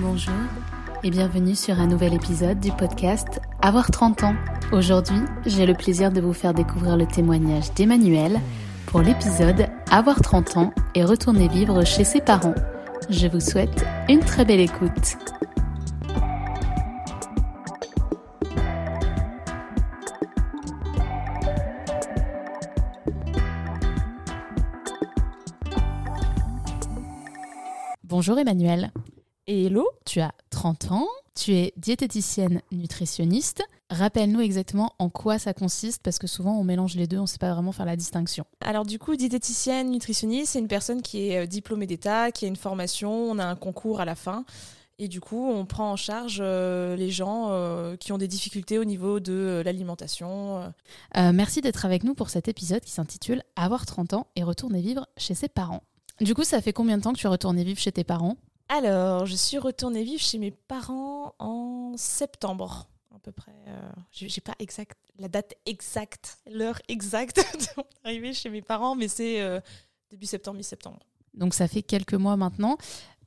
Bonjour et bienvenue sur un nouvel épisode du podcast Avoir 30 ans. Aujourd'hui, j'ai le plaisir de vous faire découvrir le témoignage d'Emmanuel pour l'épisode Avoir 30 ans et retourner vivre chez ses parents. Je vous souhaite une très belle écoute. Bonjour Emmanuel. Hello Tu as 30 ans, tu es diététicienne nutritionniste. Rappelle-nous exactement en quoi ça consiste, parce que souvent on mélange les deux, on ne sait pas vraiment faire la distinction. Alors du coup, diététicienne nutritionniste, c'est une personne qui est euh, diplômée d'État, qui a une formation, on a un concours à la fin. Et du coup, on prend en charge euh, les gens euh, qui ont des difficultés au niveau de l'alimentation. merci d'être avec nous pour cet épisode qui s'intitule Avoir 30 ans et retourner vivre chez ses parents. Du coup, ça fait combien de temps que tu es retournée vivre chez tes parents? Alors, je suis retournée vivre chez mes parents en septembre, à peu près. Euh, J'ai pas exact, la date exacte, l'heure exacte d'arriver chez mes parents, mais c'est euh, début septembre, mi-septembre. Donc, ça fait quelques mois maintenant.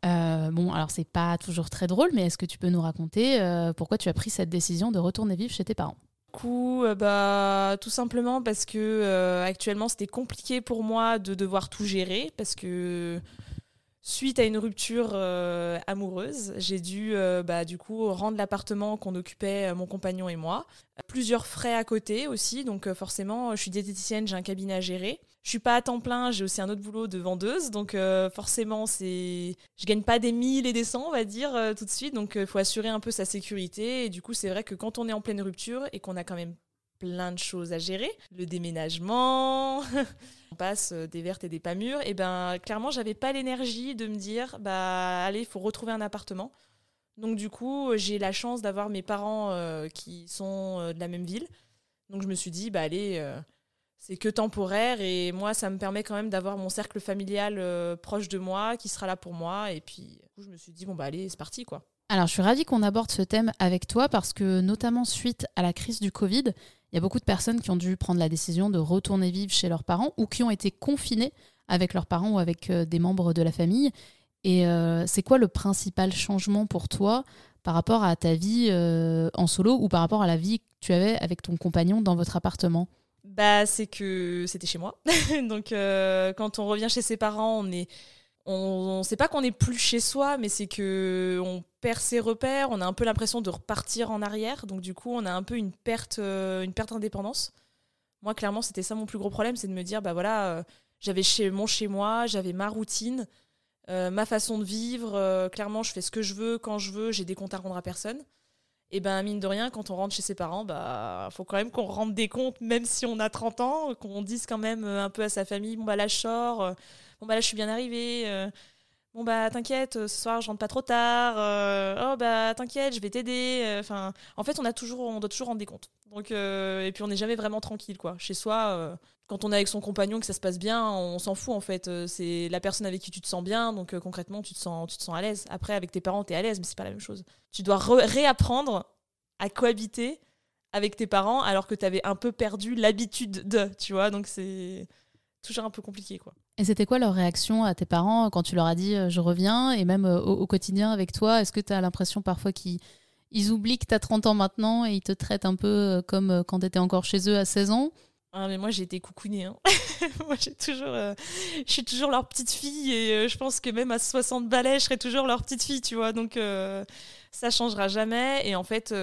Euh, bon, alors c'est pas toujours très drôle, mais est-ce que tu peux nous raconter euh, pourquoi tu as pris cette décision de retourner vivre chez tes parents? Coup, bah, tout simplement parce que actuellement c'était compliqué pour moi de devoir tout gérer parce que suite à une rupture euh, amoureuse, j'ai dû bah, du coup rendre l'appartement qu'on occupait mon compagnon et moi. Plusieurs frais à côté aussi, donc forcément, je suis diététicienne, j'ai un cabinet à gérer. Je suis pas à temps plein, j'ai aussi un autre boulot de vendeuse, donc euh, forcément c'est, je gagne pas des 1000 et des 100 on va dire euh, tout de suite, donc il faut assurer un peu sa sécurité. Et du coup c'est vrai que quand on est en pleine rupture et qu'on a quand même plein de choses à gérer, le déménagement, on passe des vertes et des pas mûres, et ben clairement j'avais pas l'énergie de me dire bah allez il faut retrouver un appartement. Donc du coup j'ai la chance d'avoir mes parents euh, qui sont de la même ville, donc je me suis dit bah allez c'est que temporaire. Et moi ça me permet quand même d'avoir mon cercle familial euh, proche de moi qui sera là pour moi. Et puis je me suis dit bon bah allez c'est parti quoi. Alors je suis ravie qu'on aborde ce thème avec toi parce que notamment suite à la crise du Covid, il y a beaucoup de personnes qui ont dû prendre la décision de retourner vivre chez leurs parents ou qui ont été confinées avec leurs parents ou avec euh, des membres de la famille. Et euh, c'est quoi le principal changement pour toi par rapport à ta vie en solo ou par rapport à la vie que tu avais avec ton compagnon dans votre appartement? Bah, c'est que c'était chez moi. Donc, euh, quand on revient chez ses parents, on est. On, sait pas qu'on est plus chez soi, mais c'est que on perd ses repères. On a un peu l'impression de repartir en arrière. Donc, du coup, on a un peu une perte, euh, une perte d'indépendance. Moi, clairement, c'était ça mon plus gros problème, c'est de me dire, bah voilà, euh, j'avais chez, mon chez moi, j'avais ma routine, ma façon de vivre. clairement, je fais ce que je veux quand je veux. J'ai des comptes à rendre à personne et ben mine de rien, quand on rentre chez ses parents, bah faut quand même qu'on rende des comptes, même si on a 30 ans, qu'on dise quand même euh, un peu à sa famille, bon bah là je sors, euh, bon bah là je suis bien arrivée, euh, bon bah t'inquiète, ce soir je rentre pas trop tard, oh bah t'inquiète, je vais t'aider. Enfin, en fait on a toujours, on doit toujours rendre des comptes. Donc et puis on n'est jamais vraiment tranquille quoi. Chez soi, quand on est avec son compagnon que ça se passe bien, on s'en fout en fait. Euh, c'est la personne avec qui tu te sens bien, donc euh, concrètement tu te sens, tu te sens à l'aise. Après avec tes parents tu es à l'aise, mais c'est pas la même chose. Tu dois réapprendre à cohabiter avec tes parents alors que tu avais un peu perdu l'habitude de, tu vois. Donc c'est toujours un peu compliqué quoi. Et c'était quoi leur réaction à tes parents quand tu leur as dit euh, je reviens et même au, quotidien avec toi Est-ce que tu as l'impression parfois qu'ils ils oublient que tu as 30 ans maintenant et ils te traitent un peu comme quand tu étais encore chez eux à 16 ans? Ah, mais moi j'ai été coucounée. Hein. moi j'ai toujours, euh, je suis toujours leur petite fille et euh, je pense que même à 60 balais, je serai toujours leur petite fille, tu vois. Donc euh, ça changera jamais. Et en fait,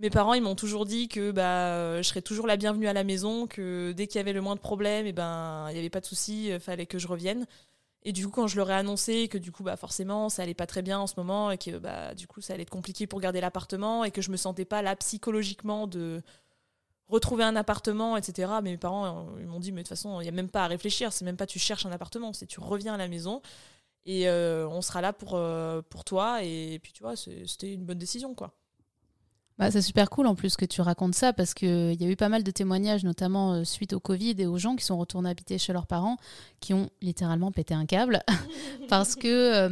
mes parents ils m'ont toujours dit que bah je serais toujours la bienvenue à la maison, que dès qu'il y avait le moins de problèmes, et eh ben il n'y avait pas de souci, fallait que je revienne. Et du coup, quand je leur ai annoncé que du coup, bah forcément, ça allait pas très bien en ce moment et que bah du coup, ça allait être compliqué pour garder l'appartement et que je me sentais pas là psychologiquement de retrouver un appartement, etc. Mais mes parents, euh, ils m'ont dit, mais de toute façon, il n'y a même pas à réfléchir, c'est même pas tu cherches un appartement, c'est tu reviens à la maison et euh, on sera là pour, euh, pour toi. Et puis, tu vois, c'était une bonne décision, quoi. Bah, c'est super cool en plus que tu racontes ça parce qu'il y a eu pas mal de témoignages, notamment suite au Covid et aux gens qui sont retournés habiter chez leurs parents, qui ont littéralement pété un câble parce que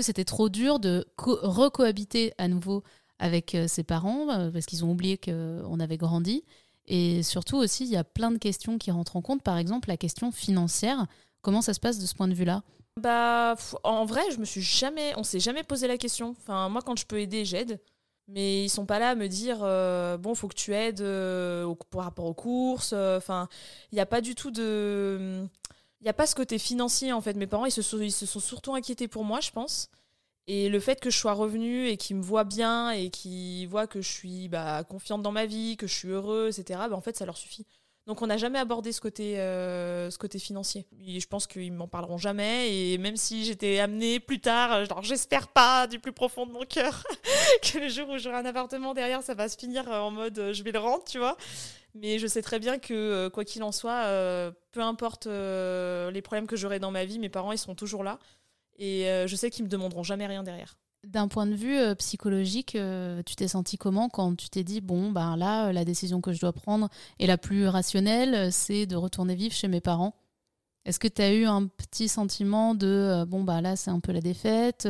c'était trop dur de recohabiter à nouveau avec ses parents parce qu'ils ont oublié qu'on avait grandi. Et surtout aussi, il y a plein de questions qui rentrent en compte. Par exemple, la question financière. Comment ça se passe de ce point de vue-là? Bah, en vrai, je me suis jamais, on s'est jamais posé la question. Enfin, moi, quand je peux aider, j'aide. Mais ils sont pas là à me dire, euh, bon, faut que tu aides euh, par rapport aux courses. Euh, enfin, il n'y a pas du tout de. Il n'y a pas ce côté financier, en fait. Mes parents, ils se, sont, ils se sont surtout inquiétés pour moi, je pense. Et le fait que je sois revenue et qu'ils me voient bien et qu'ils voient que je suis bah, confiante dans ma vie, que je suis heureuse, etc., bah, en fait, ça leur suffit. Donc on n'a jamais abordé ce côté, euh, ce côté financier. Et je pense qu'ils m'en parleront jamais. Et même si j'étais amenée plus tard, genre j'espère pas du plus profond de mon cœur que le jour où j'aurai un appartement derrière, ça va se finir en mode euh, je vais le rendre, tu vois. Mais je sais très bien que euh, quoi qu'il en soit, peu importe les problèmes que j'aurai dans ma vie, mes parents ils seront toujours là. Et je sais qu'ils me demanderont jamais rien derrière. D'un point de vue euh, psychologique, euh, tu t'es senti comment quand tu t'es dit bon ben là la décision que je dois prendre est la plus rationnelle, c'est de retourner vivre chez mes parents? Est-ce que tu as eu un petit sentiment de euh, bon bah là c'est un peu la défaite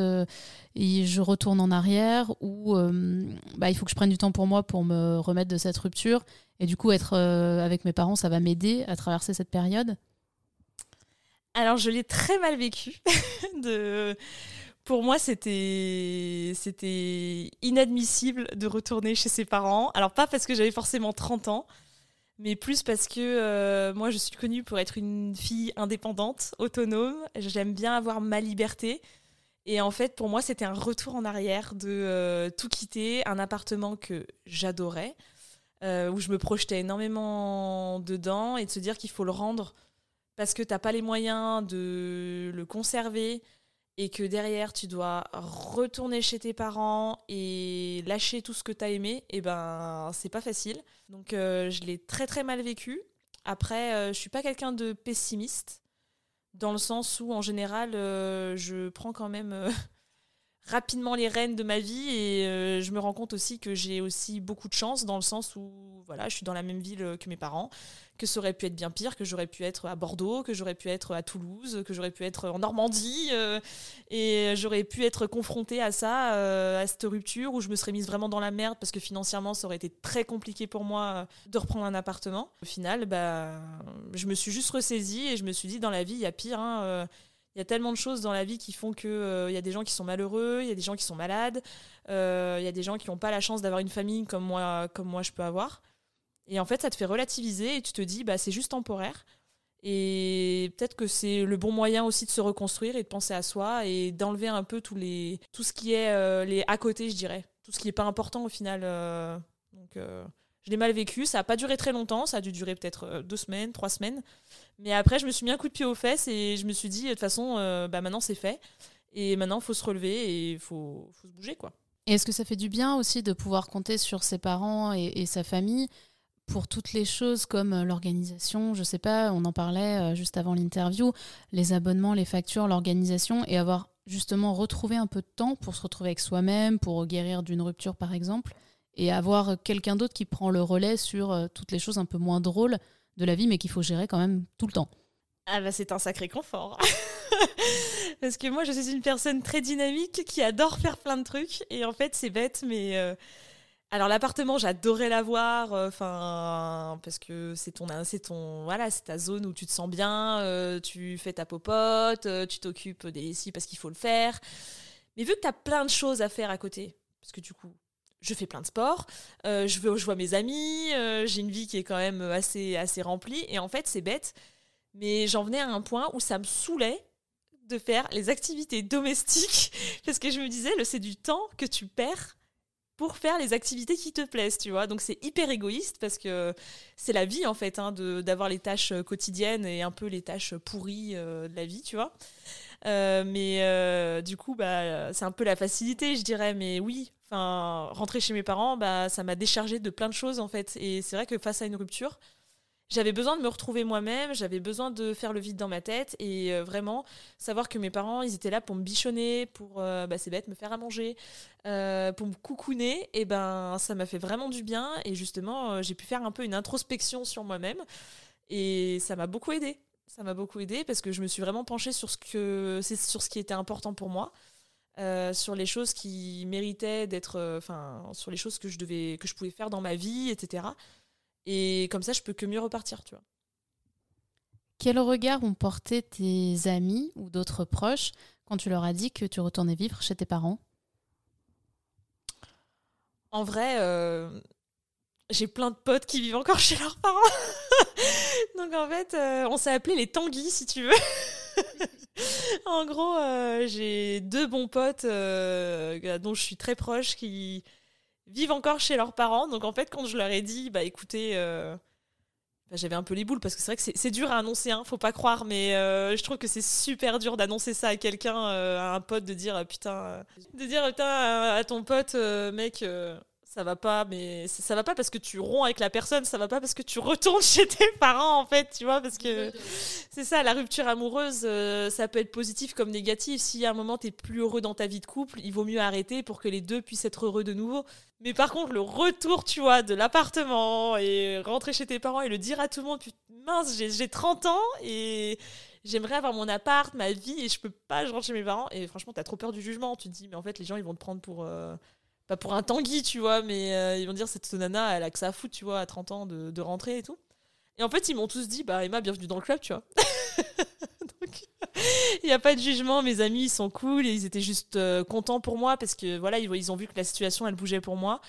et je retourne en arrière ou bah, il faut que je prenne du temps pour moi pour me remettre de cette rupture et du coup être avec mes parents ça va m'aider à traverser cette période? Alors je l'ai très mal vécu pour moi, c'était c'était inadmissible de retourner chez ses parents. Alors pas parce que j'avais forcément 30 ans, mais plus parce que euh, moi, je suis connue pour être une fille indépendante, autonome. J'aime bien avoir ma liberté. Et en fait, pour moi, c'était un retour en arrière de euh, tout quitter, un appartement que j'adorais, euh, où je me projetais énormément dedans, et de se dire qu'il faut le rendre parce que tu n'as pas les moyens de le conserver, et que derrière tu dois retourner chez tes parents et lâcher tout ce que tu as aimé, et eh ben c'est pas facile. Donc euh, je l'ai très très mal vécu. Après, euh, je suis pas quelqu'un de pessimiste dans le sens où en général euh, je prends quand même rapidement les rênes de ma vie et je me rends compte aussi que j'ai aussi beaucoup de chance dans le sens où voilà, je suis dans la même ville que mes parents que ça aurait pu être bien pire, que j'aurais pu être à Bordeaux, que j'aurais pu être à Toulouse, que j'aurais pu être en Normandie, euh, et j'aurais pu être confrontée à ça, euh, à cette rupture où je me serais mise vraiment dans la merde parce que financièrement ça aurait été très compliqué pour moi euh, de reprendre un appartement. Au final, bah, je me suis juste ressaisie et je me suis dit dans la vie il y a pire. Hein, il y a tellement de choses dans la vie qui font que il y a des gens qui sont malheureux, il y a des gens qui sont malades, il y a des gens qui n'ont pas la chance d'avoir une famille comme moi, comme moi je peux avoir. Et en fait, ça te fait relativiser et tu te dis, bah, c'est juste temporaire. Et peut-être que c'est le bon moyen aussi de se reconstruire et de penser à soi et d'enlever un peu tous les, tout ce qui est euh, les à côté, je dirais. Tout ce qui n'est pas important au final. Euh. euh, je l'ai mal vécu. Ça n'a pas duré très longtemps. Ça a dû durer peut-être deux semaines, trois semaines. Mais après, je me suis mis un coup de pied aux fesses et je me suis dit, de toute façon, bah, maintenant c'est fait. Et maintenant, il faut se relever et il faut, se bouger. quoi. Est-ce que ça fait du bien aussi de pouvoir compter sur ses parents et, et sa famille pour toutes les choses comme euh, l'organisation, je sais pas, on en parlait euh, juste avant l'interview, les abonnements, les factures, l'organisation, et avoir justement retrouvé un peu de temps pour se retrouver avec soi-même, pour guérir d'une rupture par exemple, et avoir quelqu'un d'autre qui prend le relais sur euh, toutes les choses un peu moins drôles de la vie, mais qu'il faut gérer quand même tout le temps. Ah bah c'est un sacré confort. Parce que moi je suis une personne très dynamique qui adore faire plein de trucs, et en fait c'est bête, mais... Alors l'appartement, j'adorais l'avoir, euh, enfin parce que c'est ton, c'est ton, voilà, c'est ta zone où tu te sens bien, euh, tu fais ta popote, euh, tu t'occupes des lessives parce qu'il faut le faire. Mais vu que tu as plein de choses à faire à côté, parce que du coup, je fais plein de sports, je, veux, je vois mes amis, j'ai une vie qui est quand même assez, assez remplie, et en fait c'est bête, mais j'en venais à un point où ça me saoulait de faire les activités domestiques parce que je me disais, c'est du temps que tu perds pour faire les activités qui te plaisent, tu vois. Donc c'est hyper égoïste parce que c'est la vie en fait, hein, d'avoir les tâches euh, quotidiennes et un peu les tâches pourries euh, de la vie, tu vois. Euh, mais du coup, bah, c'est un peu la facilité, je dirais. Mais oui, enfin, rentrer chez mes parents, bah, ça m'a déchargé de plein de choses en fait. Et c'est vrai que face à une rupture, j'avais besoin de me retrouver moi-même, j'avais besoin de faire le vide dans ma tête et euh, vraiment savoir que mes parents, ils étaient là pour me bichonner, pour, euh, bah, c'est bête, me faire à manger, euh, pour me coucouner, et ben ça m'a fait vraiment du bien et justement j'ai pu faire un peu une introspection sur moi-même et ça m'a beaucoup aidé. Ça m'a beaucoup aidé parce que je me suis vraiment penchée sur ce que sur ce qui était important pour moi. Sur les choses qui méritaient d'être, enfin, sur les choses que je devais, que je pouvais faire dans ma vie, etc. Et comme ça, je peux que mieux repartir, tu vois. Quel regard ont porté tes amis ou d'autres proches quand tu leur as dit que tu retournais vivre chez tes parents? En vrai, euh, j'ai plein de potes qui vivent encore chez leurs parents. Donc en fait, euh, on s'est appelé les Tanguy, si tu veux. en gros, euh, j'ai deux bons potes dont je suis très proche qui vivent encore chez leurs parents. Donc en fait, quand je leur ai dit, bah écoutez, j'avais un peu les boules parce que c'est vrai que c'est dur à annoncer, hein, faut pas croire, mais euh, je trouve que c'est super dur d'annoncer ça à quelqu'un, euh, à un pote, de dire putain, euh, de dire putain à ton pote, mec, ça va pas, mais ça va pas parce que tu romps avec la personne, ça va pas parce que tu retournes chez tes parents en fait, tu vois, parce que c'est ça, la rupture amoureuse, ça peut être positif comme négatif. Si à un moment t'es plus heureux dans ta vie de couple, il vaut mieux arrêter pour que les deux puissent être heureux de nouveau. Mais par contre, le retour, tu vois, de l'appartement et rentrer chez tes parents et le dire à tout le monde, mince, j'ai 30 ans et j'aimerais avoir mon appart, ma vie et je peux pas, je rentre chez mes parents. Et franchement, t'as trop peur du jugement. Tu te dis, mais en fait, les gens, ils vont te prendre pour. Euh, pas pour un tanguy, tu vois, mais euh, ils vont dire, cette nana, elle a que ça à tu vois, à 30 ans de, de rentrer et tout. Et en fait, ils m'ont tous dit, bah Emma, bienvenue dans le club, tu vois. il n'y a pas de jugement. Mes amis, ils sont cool et ils étaient juste euh, contents pour moi parce que voilà, ils, ont vu que la situation, elle bougeait pour moi.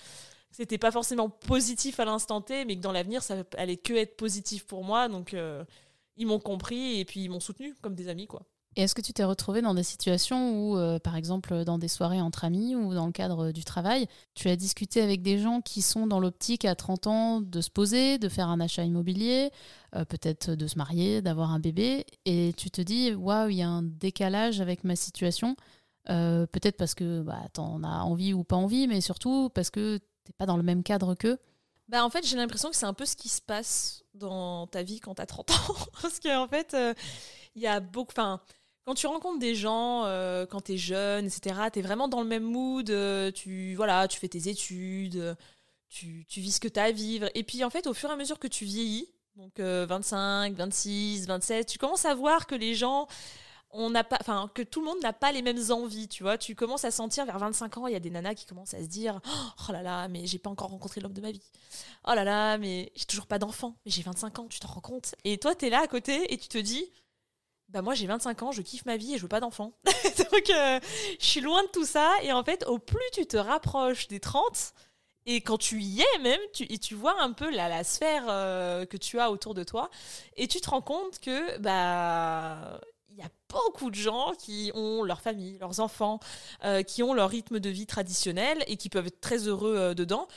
C'était pas forcément positif à l'instant T, mais que dans l'avenir, ça allait que être positif pour moi. Donc, euh, ils m'ont compris et puis ils m'ont soutenu comme des amis, quoi. Et est-ce que tu t'es retrouvé dans des situations où, euh, par exemple, dans des soirées entre amis ou dans le cadre du travail, tu as discuté avec des gens qui sont dans l'optique à 30 ans de se poser, de faire un achat immobilier, euh, peut-être de se marier, d'avoir un bébé, et tu te dis, waouh, il y a un décalage avec ma situation, euh, peut-être parce que bah, tu en as envie ou pas envie, mais surtout parce que tu n'es pas dans le même cadre qu'eux bah en fait, j'ai l'impression que c'est un peu ce qui se passe dans ta vie quand tu as 30 ans. Parce qu'en en fait, il y a beaucoup. Enfin, quand tu rencontres des gens, euh, quand tu es jeune, etc., tu es vraiment dans le même mood, euh, tu, voilà, tu fais tes études, tu, tu vis ce que tu as à vivre. Et puis en fait, au fur et à mesure que tu vieillis, donc 25, 26, 27, tu commences à voir que les gens, on n'a pas, enfin, que tout le monde n'a pas les mêmes envies, tu vois. Tu commences à sentir vers 25 ans, il y a des nanas qui commencent à se dire Oh là là, mais j'ai pas encore rencontré l'homme de ma vie. Oh là là, mais j'ai toujours pas d'enfant, mais j'ai 25 ans, tu t'en rends compte Et toi, tu es là à côté et tu te dis bah moi j'ai 25 ans, je kiffe ma vie et je veux pas d'enfant. Donc euh, je suis loin de tout ça et en fait au plus tu te rapproches des 30 et quand tu y es même, tu, et tu vois un peu la, la sphère euh, que tu as autour de toi et tu te rends compte que bah il y a beaucoup de gens qui ont leur famille, leurs enfants, euh, qui ont leur rythme de vie traditionnel et qui peuvent être très heureux dedans.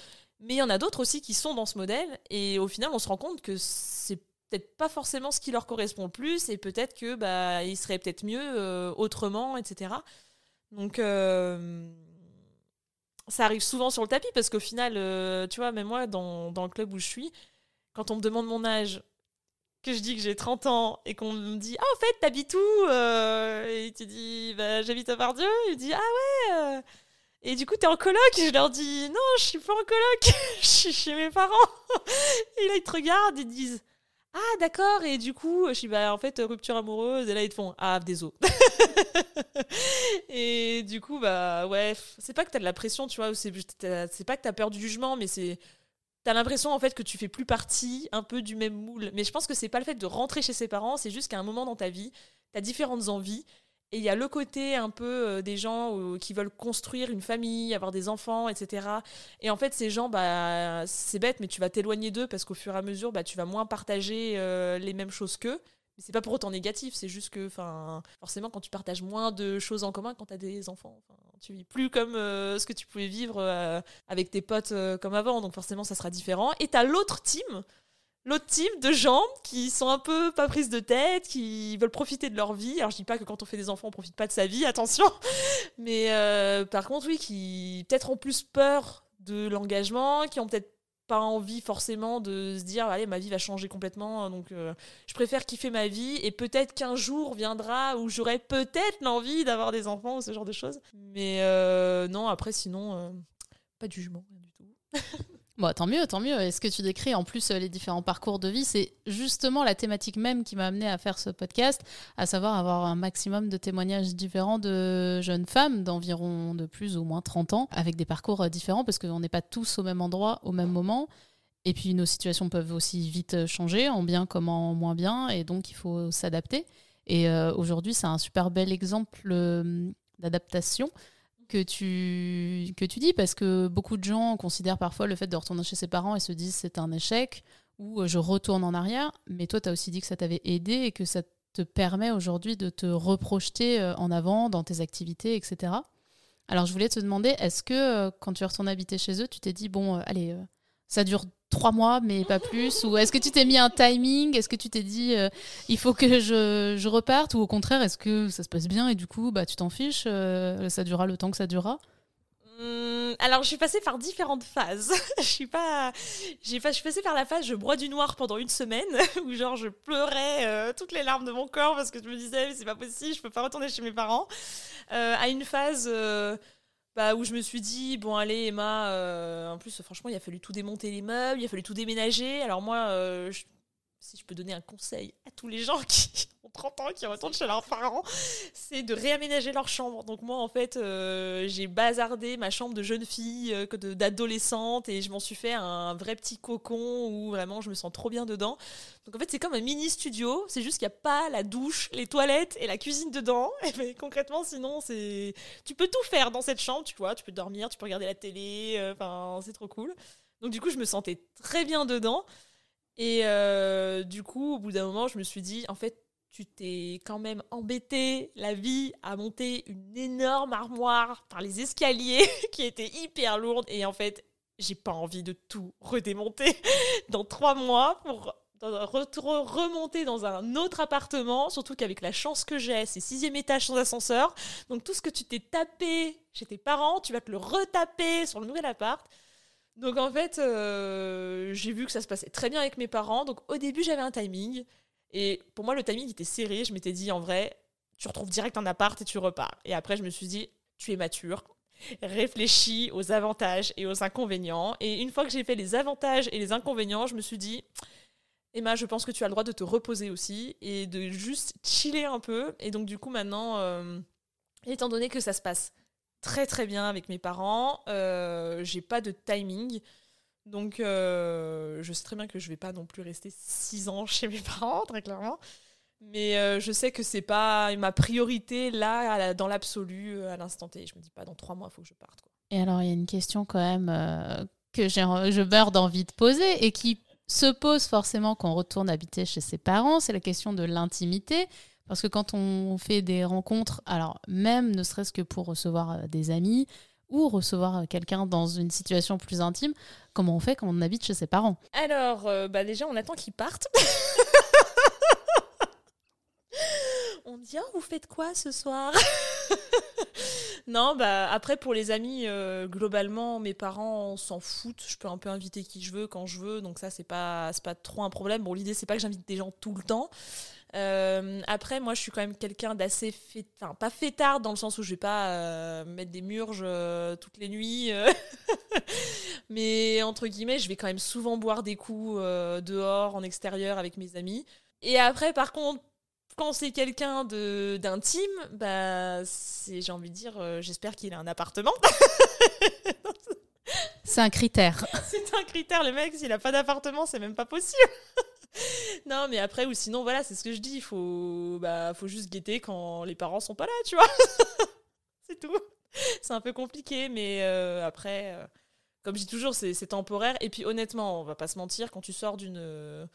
Mais il y en a d'autres aussi qui sont dans ce modèle et au final on se rend compte que c'est peut-être pas forcément ce qui leur correspond le plus et peut-être que bah il serait peut-être mieux euh, autrement etc donc euh, ça arrive souvent sur le tapis parce qu'au final euh, tu vois même moi dans, dans, le club où je suis quand on me demande mon âge que je dis que j'ai 30 ans et qu'on me dit ah en fait t'habites où et tu dis bah j'habite à Pardieu il dit ah ouais et du coup, t'es en coloc Et je leur dis Non, je suis pas en coloc, je suis chez mes parents. Et là, ils te regardent et disent ah d'accord et du coup je dis bah en fait rupture amoureuse et là ils te font ah désolé et du coup bah ouais c'est pas que t'as de la pression tu vois c'est pas que t'as peur du jugement mais c'est t'as l'impression en fait que tu fais plus partie un peu du même moule. Mais je pense que c'est pas le fait de rentrer chez ses parents c'est juste qu'à un moment dans ta vie t'as différentes envies et il y a le côté un peu euh, des gens euh, qui veulent construire une famille, avoir des enfants, etc. Et en fait, ces gens, bah, c'est bête, mais tu vas t'éloigner d'eux parce qu'au fur et à mesure, bah, tu vas moins partager euh, les mêmes choses qu'eux. Mais c'est pas pour autant négatif, c'est juste que forcément, quand tu partages moins de choses en commun quand tu as des enfants, tu vis plus comme ce que tu pouvais vivre avec tes potes comme avant. Donc forcément, ça sera différent. Et tu as l'autre team l'autre type de gens qui sont un peu pas prises de tête, qui veulent profiter de leur vie. Alors je dis pas que quand on fait des enfants, on profite pas de sa vie, attention. Mais euh, par contre, oui, qui peut-être ont plus peur de l'engagement, qui ont peut-être pas envie forcément de se dire allez ma vie va changer complètement donc euh, je préfère kiffer ma vie et peut-être qu'un jour viendra où j'aurai peut-être l'envie d'avoir des enfants ou ce genre de choses mais euh, non après sinon pas de jugement du tout Bon, tant mieux, tant mieux. Et ce que tu décris, en plus, euh, les différents parcours de vie, c'est justement la thématique même qui m'a amené à faire ce podcast, à savoir avoir un maximum de témoignages différents de jeunes femmes d'environ de plus ou moins 30 ans, avec des parcours euh, différents, parce qu'on n'est pas tous au même endroit, au même moment. Et puis nos situations peuvent aussi vite changer, en bien comme en moins bien, et donc il faut s'adapter. Et aujourd'hui, c'est un super bel exemple d'adaptation que tu, que tu dis, parce que beaucoup de gens considèrent parfois le fait de retourner chez ses parents et se disent c'est un échec, ou je retourne en arrière, mais toi, tu as aussi dit que ça t'avait aidé et que ça te permet aujourd'hui de te reprojeter en avant dans tes activités, etc. Alors je voulais te demander, est-ce que quand tu retournes habiter chez eux, tu t'es dit, bon, allez, ça dure trois mois, mais pas plus Ou est-ce que tu t'es mis un timing? Est-ce que tu t'es dit, euh, il faut que je, je, reparte? Ou au contraire, est-ce que ça se passe bien et du coup, bah, tu t'en fiches euh, Ça durera le temps que ça durera? Hum, alors, je suis passée par différentes phases. je suis pas, j'ai je suis passée par la phase je broie du noir pendant une semaine où genre je pleurais euh, toutes les larmes de mon corps parce que je me disais c'est pas possible, je peux pas retourner chez mes parents. à une phase bah, où je me suis dit, bon, allez, Emma, euh, en plus, franchement, il a fallu tout démonter les meubles, il a fallu tout déménager. Alors, moi, euh, si je peux donner un conseil à tous les gens qui ont 30 ans, qui retournent chez leurs parents, c'est de réaménager leur chambre. Donc moi, en fait, euh, j'ai bazardé ma chambre de jeune fille, euh, d'adolescente, et je m'en suis fait un vrai petit cocon où vraiment je me sens trop bien dedans. Donc en fait, c'est comme un mini studio, c'est juste qu'il n'y a pas la douche, les toilettes et la cuisine dedans. Et ben, concrètement, sinon, c'est tu peux tout faire dans cette chambre, tu vois, tu peux dormir, tu peux regarder la télé, euh, enfin, c'est trop cool. Donc du coup, je me sentais très bien dedans. Et du coup, au bout d'un moment, je me suis dit, en fait, tu t'es quand même embêté la vie à monter une énorme armoire par les escaliers qui était hyper lourde. Et en fait, j'ai pas envie de tout redémonter dans trois mois pour remonter dans un autre appartement, surtout qu'avec la chance que j'ai, c'est sixième étage sans ascenseur. Donc tout ce que tu t'es tapé chez tes parents, tu vas te le retaper sur le nouvel appart. Donc en fait, euh, j'ai vu que ça se passait très bien avec mes parents. Donc au début, j'avais un timing. Et pour moi, le timing était serré. Je m'étais dit, en vrai, tu retrouves direct un appart et tu repars. Et après, je me suis dit, tu es mature. Réfléchis aux avantages et aux inconvénients. Et une fois que j'ai fait les avantages et les inconvénients, je me suis dit, Emma, je pense que tu as le droit de te reposer aussi et de juste chiller un peu. Et donc, du coup, maintenant, euh, étant donné que ça se passe très très bien avec mes parents. Euh, j'ai pas de timing. Donc, euh, je sais très bien que je vais pas non plus rester six ans chez mes parents, très clairement. Mais euh, je sais que c'est pas ma priorité là, dans l'absolu, à l'instant T. Je me dis pas dans trois mois, il faut que je parte. Quoi. Et alors, il y a une question quand même que je meurs d'envie de poser et qui se pose forcément quand on retourne habiter chez ses parents. C'est la question de l'intimité. Parce que quand on fait des rencontres, alors même ne serait-ce que pour recevoir euh, des amis ou recevoir euh, quelqu'un dans une situation plus intime, comment on fait quand on habite chez ses parents Alors, euh, bah déjà, on attend qu'ils partent. on dit, oh, vous faites quoi ce soir Non, bah après pour les amis, globalement, mes parents s'en foutent. Je peux un peu inviter qui je veux quand je veux, donc ça c'est pas trop un problème. Bon, l'idée c'est pas que j'invite des gens tout le temps, euh, après, moi, je suis quand même quelqu'un d'assez enfin pas fêtard dans le sens où je vais pas euh, mettre des murges euh, toutes les nuits, mais entre guillemets, je vais quand même souvent boire des coups dehors, en extérieur avec mes amis. Et après, par contre, quand c'est quelqu'un de d'intime, bah, c'est j'ai envie de dire, j'espère qu'il a un appartement. c'est un critère. c'est un critère, le mec, s'il a pas d'appartement, c'est même pas possible. non, mais après, ou sinon, voilà, c'est ce que je dis. Il faut, bah, faut juste guetter quand les parents sont pas là, tu vois. c'est tout. C'est un peu compliqué, mais euh, après, euh, comme je dis toujours, c'est temporaire. Et puis, honnêtement, on va pas se mentir, quand tu sors d'une euh,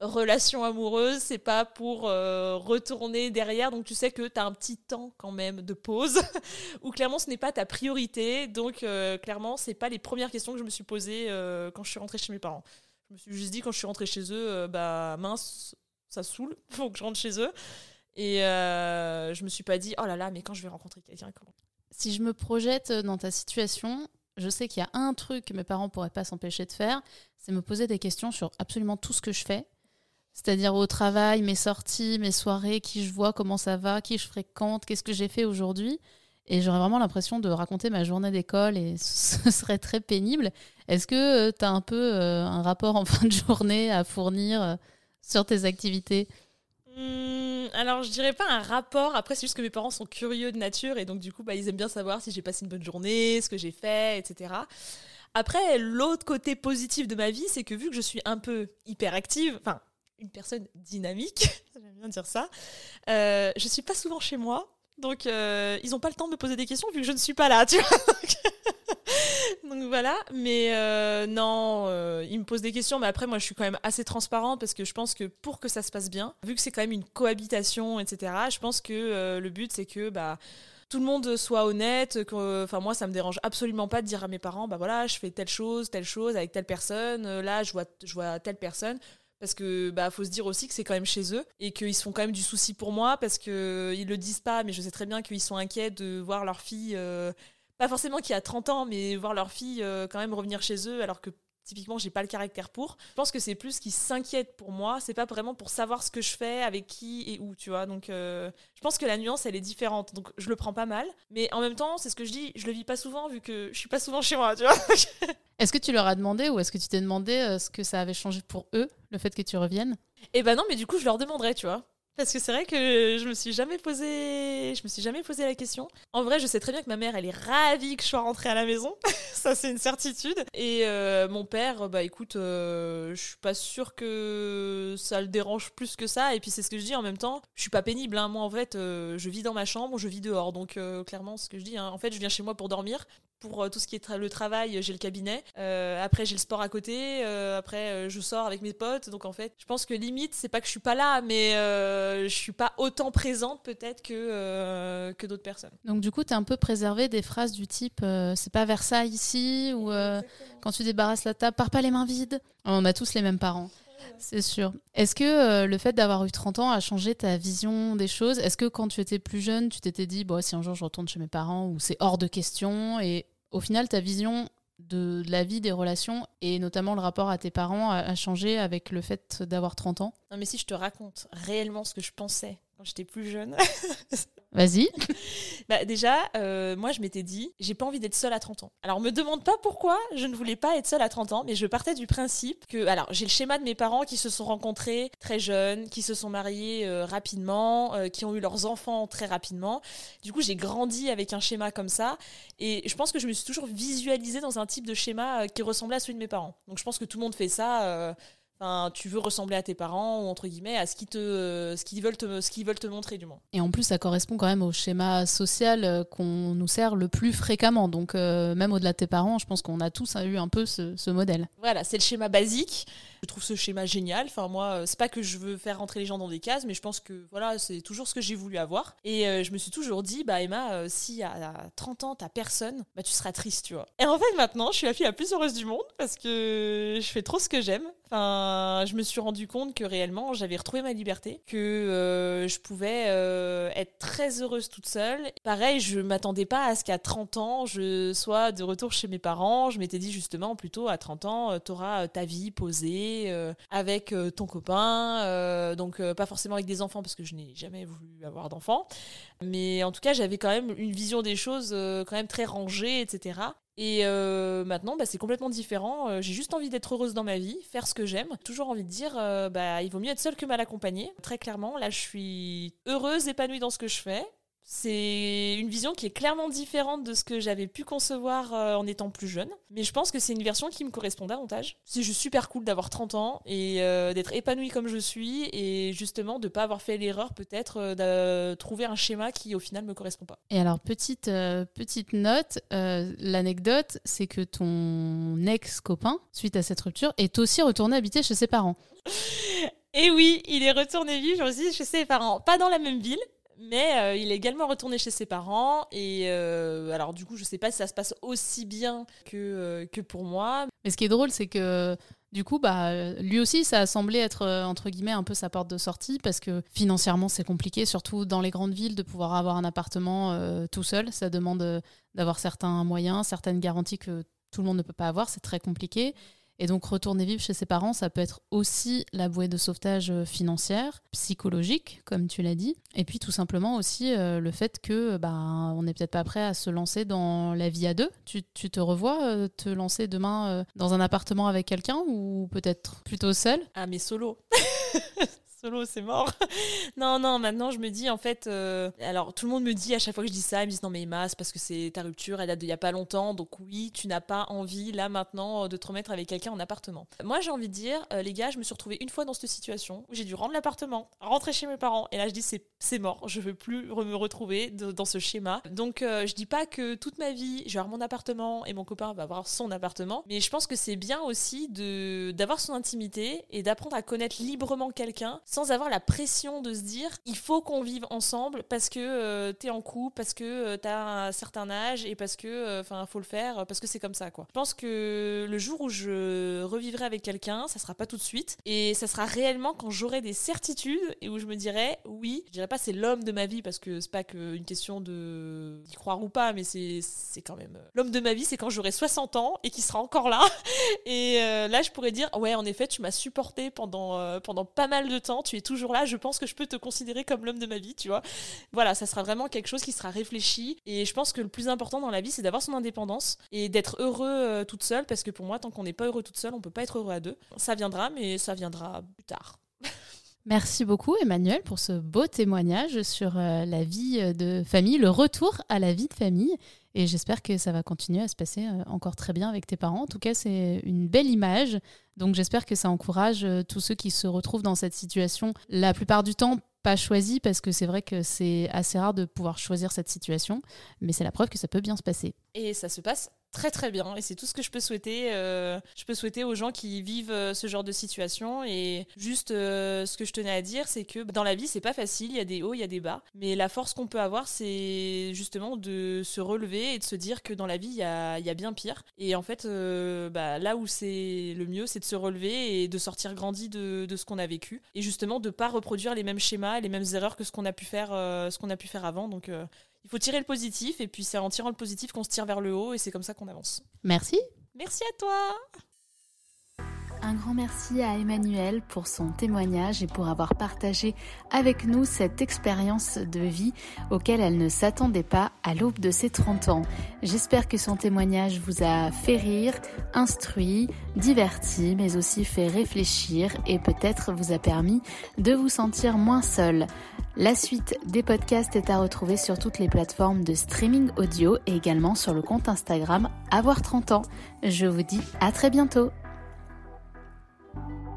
relation amoureuse, c'est pas pour retourner derrière. Donc, tu sais que tu as un petit temps quand même de pause, où clairement, ce n'est pas ta priorité. Donc, clairement, c'est pas les premières questions que je me suis posées quand je suis rentrée chez mes parents. Je me suis juste dit quand je suis rentrée chez eux, euh, bah mince, ça saoule, faut que je rentre chez eux. Et euh, je me suis pas dit, oh là là, mais quand je vais rencontrer quelqu'un, comment? Si je me projette dans ta situation, je sais qu'il y a un truc que mes parents pourraient pas s'empêcher de faire, c'est me poser des questions sur absolument tout ce que je fais. C'est-à-dire au travail, mes sorties, mes soirées, qui je vois, comment ça va, qui je fréquente, qu'est-ce que j'ai fait aujourd'hui. Et j'aurais vraiment l'impression de raconter ma journée d'école et ce serait très pénible. Est-ce que euh, tu as un peu euh, un rapport en fin de journée à fournir euh, sur tes activités? Mmh, alors, je dirais pas un rapport. Après, c'est juste que mes parents sont curieux de nature et donc, du coup, bah, ils aiment bien savoir si j'ai passé une bonne journée, ce que j'ai fait, etc. Après, l'autre côté positif de ma vie, c'est que vu que je suis un peu hyperactive, enfin, une personne dynamique, j'aime bien dire ça, euh, je suis pas souvent chez moi. Donc, euh, ils n'ont pas le temps de me poser des questions vu que je ne suis pas là, tu vois. Donc voilà, mais euh, non, euh, ils me posent des questions, mais après moi je suis quand même assez transparente parce que je pense que pour que ça se passe bien, vu que c'est quand même une cohabitation, etc., je pense que le but c'est que bah, tout le monde soit honnête. que- Enfin moi ça me dérange absolument pas de dire à mes parents, bah voilà, je fais telle chose, telle chose avec telle personne, là je vois, je vois telle personne. Parce que bah faut se dire aussi que c'est quand même chez eux et qu'ils se font quand même du souci pour moi parce que ils le disent pas mais je sais très bien qu'ils sont inquiets de voir leur fille euh, pas forcément qui a 30 ans, mais voir leur fille euh, quand même revenir chez eux alors que typiquement j'ai pas le caractère pour. Je pense que c'est plus qu'ils s'inquiètent pour moi, c'est pas vraiment pour savoir ce que je fais, avec qui et où, tu vois. Donc euh, je pense que la nuance elle est différente. Donc je le prends pas mal, mais en même temps, c'est ce que je dis, je le vis pas souvent vu que je suis pas souvent chez moi, tu vois. Est-ce que tu leur as demandé ou est-ce que tu t'es demandé euh, ce que ça avait changé pour eux, le fait que tu reviennes? Et ben non, mais du coup, je leur demanderai, tu vois. Parce que c'est vrai que je me suis jamais posé, je me suis jamais posé la question. En vrai, je sais très bien que ma mère, elle est ravie que je sois rentrée à la maison. ça, c'est une certitude. Et euh, mon père, bah écoute, euh, je suis pas sûre que ça le dérange plus que ça. Et puis c'est ce que je dis en même temps. Je suis pas pénible. Hein. Moi, en fait, euh, je vis dans ma chambre, je vis dehors. Donc euh, clairement, ce que je dis. hein. En fait, je viens chez moi pour dormir. Pour euh, tout ce qui est tra- le travail, j'ai le cabinet. Euh, après, j'ai le sport à côté. Euh, après, je sors avec mes potes. Donc, en fait, je pense que limite, c'est pas que je suis pas là, mais euh, je suis pas autant présente peut-être que, que d'autres personnes. Donc du coup, tu es un peu préservé des phrases du type c'est pas Versailles ici ou quand tu débarrasses la table, pars pas les mains vides. On a tous les mêmes parents. C'est sûr. Est-ce que euh, le fait d'avoir eu 30 ans a changé ta vision des choses? Est-ce que quand tu étais plus jeune, tu t'étais dit, bon, si un jour je retourne chez mes parents, ou c'est hors de question? Et au final, ta vision de la vie, des relations, et notamment le rapport à tes parents, a, a changé avec le fait d'avoir 30 ans? Non, mais si je te raconte réellement ce que je pensais quand j'étais plus jeune, Vas-y. bah déjà, euh, moi je m'étais dit, j'ai pas envie d'être seule à 30 ans. Alors me demande pas pourquoi je ne voulais pas être seule à 30 ans, mais je partais du principe que, alors j'ai le schéma de mes parents qui se sont rencontrés très jeunes, qui se sont mariés euh, rapidement, euh, qui ont eu leurs enfants très rapidement. Du coup, j'ai grandi avec un schéma comme ça, et je pense que je me suis toujours visualisée dans un type de schéma qui ressemblait à celui de mes parents. Donc je pense que tout le monde fait ça. Enfin, tu veux ressembler à tes parents ou entre guillemets à ce qu'ils te, ce qu'ils veulent te, ce qu'ils veulent te montrer du moins. Et en plus, ça correspond quand même au schéma social euh, qu'on nous sert le plus fréquemment. Donc, euh, même au-delà de tes parents, je pense qu'on a tous eu un peu ce, ce modèle. Voilà, c'est le schéma basique. Je trouve ce schéma génial. Enfin, moi, euh, c'est pas que je veux faire rentrer les gens dans des cases, mais je pense que voilà, c'est toujours ce que j'ai voulu avoir. Et euh, je me suis toujours dit, bah Emma, euh, si à, à 30 ans t'as personne, bah tu seras triste, tu vois. Et en fait, maintenant, je suis la fille la plus heureuse du monde parce que je fais trop ce que j'aime. Enfin, je me suis rendu compte que réellement, j'avais retrouvé ma liberté, que je pouvais être très heureuse toute seule. Pareil, je m'attendais pas à ce qu'à 30 ans, je sois de retour chez mes parents. Je m'étais dit justement, plutôt à 30 ans, tu auras ta vie posée euh, avec euh, ton copain, euh, donc pas forcément avec des enfants parce que je n'ai jamais voulu avoir d'enfants. Mais en tout cas, j'avais quand même une vision des choses quand même très rangée, etc. Et maintenant, bah, c'est complètement différent. J'ai juste envie d'être heureuse dans ma vie, faire ce que j'aime. Toujours envie de dire, bah, il vaut mieux être seule que mal accompagnée. Très clairement, là, je suis heureuse, épanouie dans ce que je fais. C'est une vision qui est clairement différente de ce que j'avais pu concevoir euh, en étant plus jeune. Mais je pense que c'est une version qui me correspond davantage. C'est juste super cool d'avoir 30 ans et euh, d'être épanouie comme je suis et justement de pas avoir fait l'erreur peut-être euh, de trouver un schéma qui au final me correspond pas. Et alors, petite, euh, petite note, euh, l'anecdote, c'est que ton ex-copain, suite à cette rupture, est aussi retourné habiter chez ses parents. Et oui, il est retourné vivre aussi chez ses parents. Pas dans la même ville, mais euh, il est également retourné chez ses parents. Et euh, alors, du coup, je sais pas si ça se passe aussi bien que, euh, que pour moi. Mais ce qui est drôle, c'est que du coup, bah, lui aussi, ça a semblé être, entre guillemets, un peu sa porte de sortie, parce que financièrement, c'est compliqué, surtout dans les grandes villes, de pouvoir avoir un appartement tout seul. Ça demande d'avoir certains moyens, certaines garanties que tout le monde ne peut pas avoir, c'est très compliqué. Et donc, retourner vivre chez ses parents, ça peut être aussi la bouée de sauvetage euh, financière, psychologique, comme tu l'as dit. Et puis, tout simplement aussi euh, le fait que bah, on n'est peut-être pas prêt à se lancer dans la vie à deux. Tu, tu te revois euh, te lancer demain euh, dans un appartement avec quelqu'un ou peut-être plutôt seul? Ah, mais solo. solo, c'est mort. non, non, maintenant je me dis en fait. euh, alors tout le monde me dit à chaque fois que je dis ça, ils me disent non mais Emma, c'est parce que c'est ta rupture, elle date d'il y a pas longtemps, donc oui, tu n'as pas envie là maintenant de te remettre avec quelqu'un en appartement. Moi j'ai envie de dire, euh, les gars, je me suis retrouvée une fois dans cette situation où j'ai dû rendre l'appartement, rentrer chez mes parents, et là je dis c'est mort, je veux plus me retrouver dans ce schéma. Donc euh, je dis pas que toute ma vie je vais avoir mon appartement et mon copain va avoir son appartement, mais je pense que c'est bien aussi de d'avoir son intimité et d'apprendre à connaître librement quelqu'un sans avoir la pression de se dire il faut qu'on vive ensemble parce que euh, t'es en couple, parce que euh, t'as un certain âge et parce que enfin faut le faire parce que c'est comme ça quoi. Je pense que le jour où je revivrai avec quelqu'un, ça sera pas tout de suite et ça sera réellement quand j'aurai des certitudes et où je me dirai oui, je dirais pas c'est l'homme de ma vie parce que c'est pas que une question de d'y croire ou pas mais c'est quand même euh, l'homme de ma vie c'est quand j'aurai 60 ans et qui sera encore là et euh, là je pourrais dire ouais en effet tu m'as supporté pendant euh, pendant pas mal de temps, tu es toujours là, je pense que je peux te considérer comme l'homme de ma vie, tu vois. Voilà, ça sera vraiment quelque chose qui sera réfléchi et je pense que le plus important dans la vie c'est d'avoir son indépendance et d'être heureux euh, toute seule parce que pour moi tant qu'on n'est pas heureux toute seule, on peut pas être heureux à deux. Ça viendra mais ça viendra plus tard. Merci beaucoup Emmanuel pour ce beau témoignage sur euh, la vie euh, de famille, le retour à la vie de famille. Et j'espère que ça va continuer à se passer euh, encore très bien avec tes parents. En tout cas, c'est une belle image. Donc j'espère que ça encourage euh, tous ceux qui se retrouvent dans cette situation, la plupart du temps pas choisie, parce que c'est vrai que c'est assez rare de pouvoir choisir cette situation, mais c'est la preuve que ça peut bien se passer. Et ça se passe très très bien. Et c'est tout ce que je peux souhaiter euh, je peux souhaiter aux gens qui vivent euh, ce genre de situation. Et juste euh, ce que je tenais à dire c'est que dans la vie c'est pas facile. Il y a des hauts il y a des bas. Mais la force qu'on peut avoir c'est justement de se relever et de se dire que dans la vie il y a, y a bien pire. Et en fait bah, là où c'est le mieux c'est de se relever et de sortir grandi de, de ce qu'on a vécu. Et justement de pas reproduire les mêmes schémas les mêmes erreurs que ce qu'on a pu faire ce qu'on a pu faire avant. Donc il faut tirer le positif et puis c'est en tirant le positif qu'on se tire vers le haut et c'est comme ça qu'on avance. Merci. Merci à toi Un grand merci à Emmanuel pour son témoignage et pour avoir partagé avec nous cette expérience de vie auquel elle ne s'attendait pas à l'aube de ses 30 ans. J'espère que son témoignage vous a fait rire, instruit, diverti, mais aussi fait réfléchir et peut-être vous a permis de vous sentir moins seul. La suite des podcasts est à retrouver sur toutes les plateformes de streaming audio et également sur le compte Instagram Avoir 30 ans. Je vous dis à très bientôt Thank you.